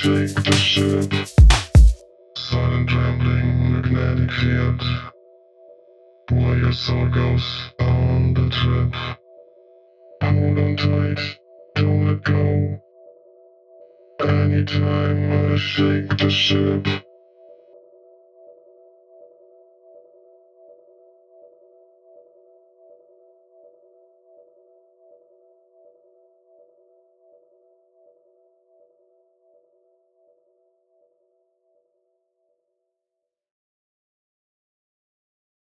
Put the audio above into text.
shake the ship, silent trembling magnetic field. Where your soul goes on the trip, hold on tight, don't let go. Anytime I shake the ship.